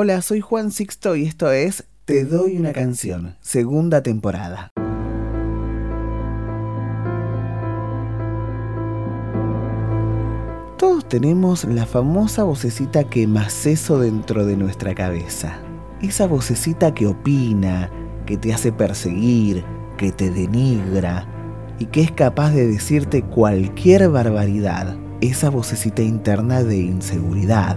Hola, soy Juan Sixto y esto es Te doy una canción, segunda temporada. Todos tenemos la famosa vocecita que maceso dentro de nuestra cabeza. Esa vocecita que opina, que te hace perseguir, que te denigra y que es capaz de decirte cualquier barbaridad. Esa vocecita interna de inseguridad.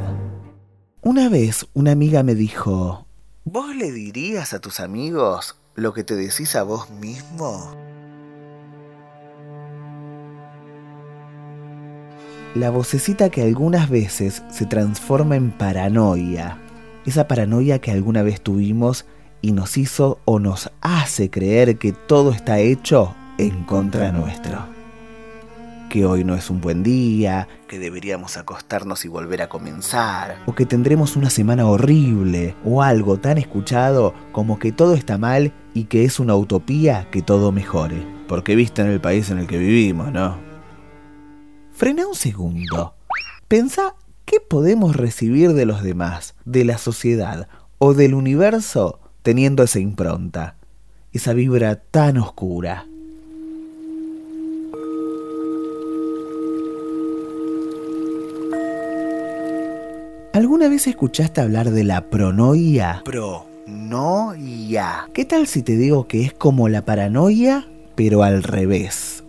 Una vez una amiga me dijo, ¿vos le dirías a tus amigos lo que te decís a vos mismo? La vocecita que algunas veces se transforma en paranoia. Esa paranoia que alguna vez tuvimos y nos hizo o nos hace creer que todo está hecho en contra nuestro. Que hoy no es un buen día, que deberíamos acostarnos y volver a comenzar, o que tendremos una semana horrible, o algo tan escuchado como que todo está mal y que es una utopía que todo mejore. Porque viste en el país en el que vivimos, ¿no? Frena un segundo. Pensa qué podemos recibir de los demás, de la sociedad o del universo teniendo esa impronta, esa vibra tan oscura. ¿Alguna vez escuchaste hablar de la pronoia? Pronoia. ¿Qué tal si te digo que es como la paranoia, pero al revés?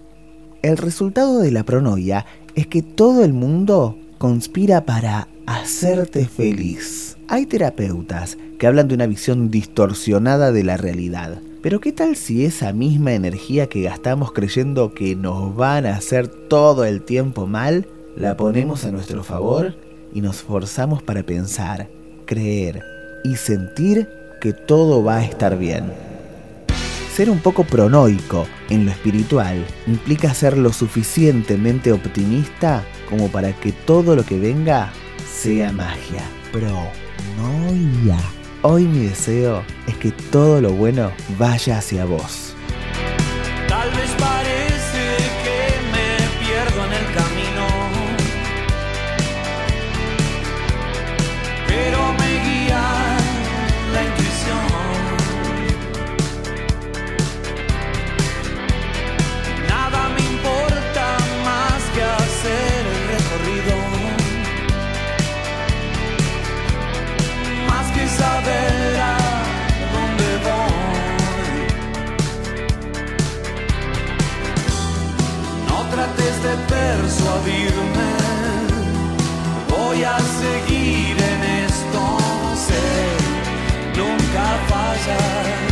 El resultado de la pronoia es que todo el mundo conspira para hacerte feliz. Hay terapeutas que hablan de una visión distorsionada de la realidad. Pero ¿qué tal si esa misma energía que gastamos creyendo que nos van a hacer todo el tiempo mal, la ponemos a nuestro favor y nos forzamos para pensar, creer y sentir que todo va a estar bien? Ser un poco pronoico en lo espiritual implica ser lo suficientemente optimista como para que todo lo que venga sea magia. Pronoia. Hoy mi deseo es que todo lo bueno vaya hacia vos. De persuadirme, voy a seguir en esto, sé, nunca falla.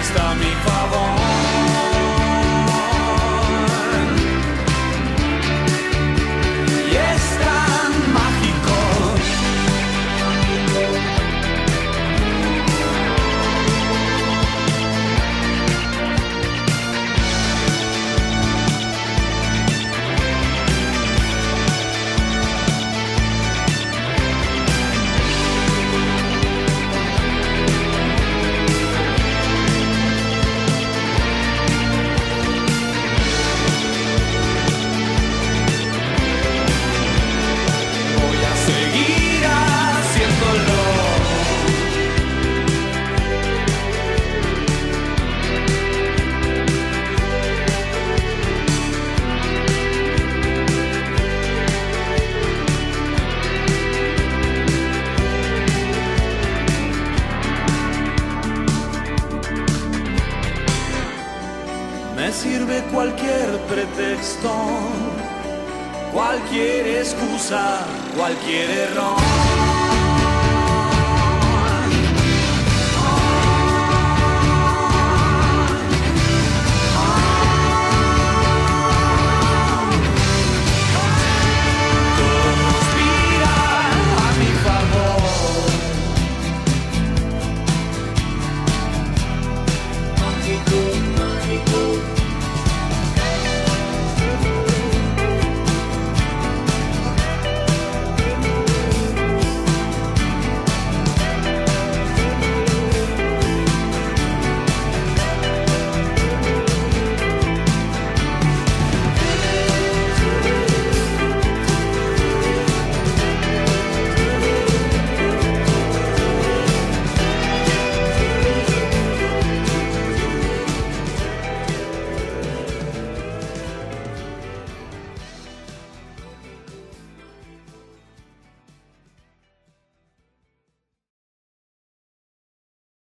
Universo está a sirve cualquier pretexto, cualquier excusa, cualquier error.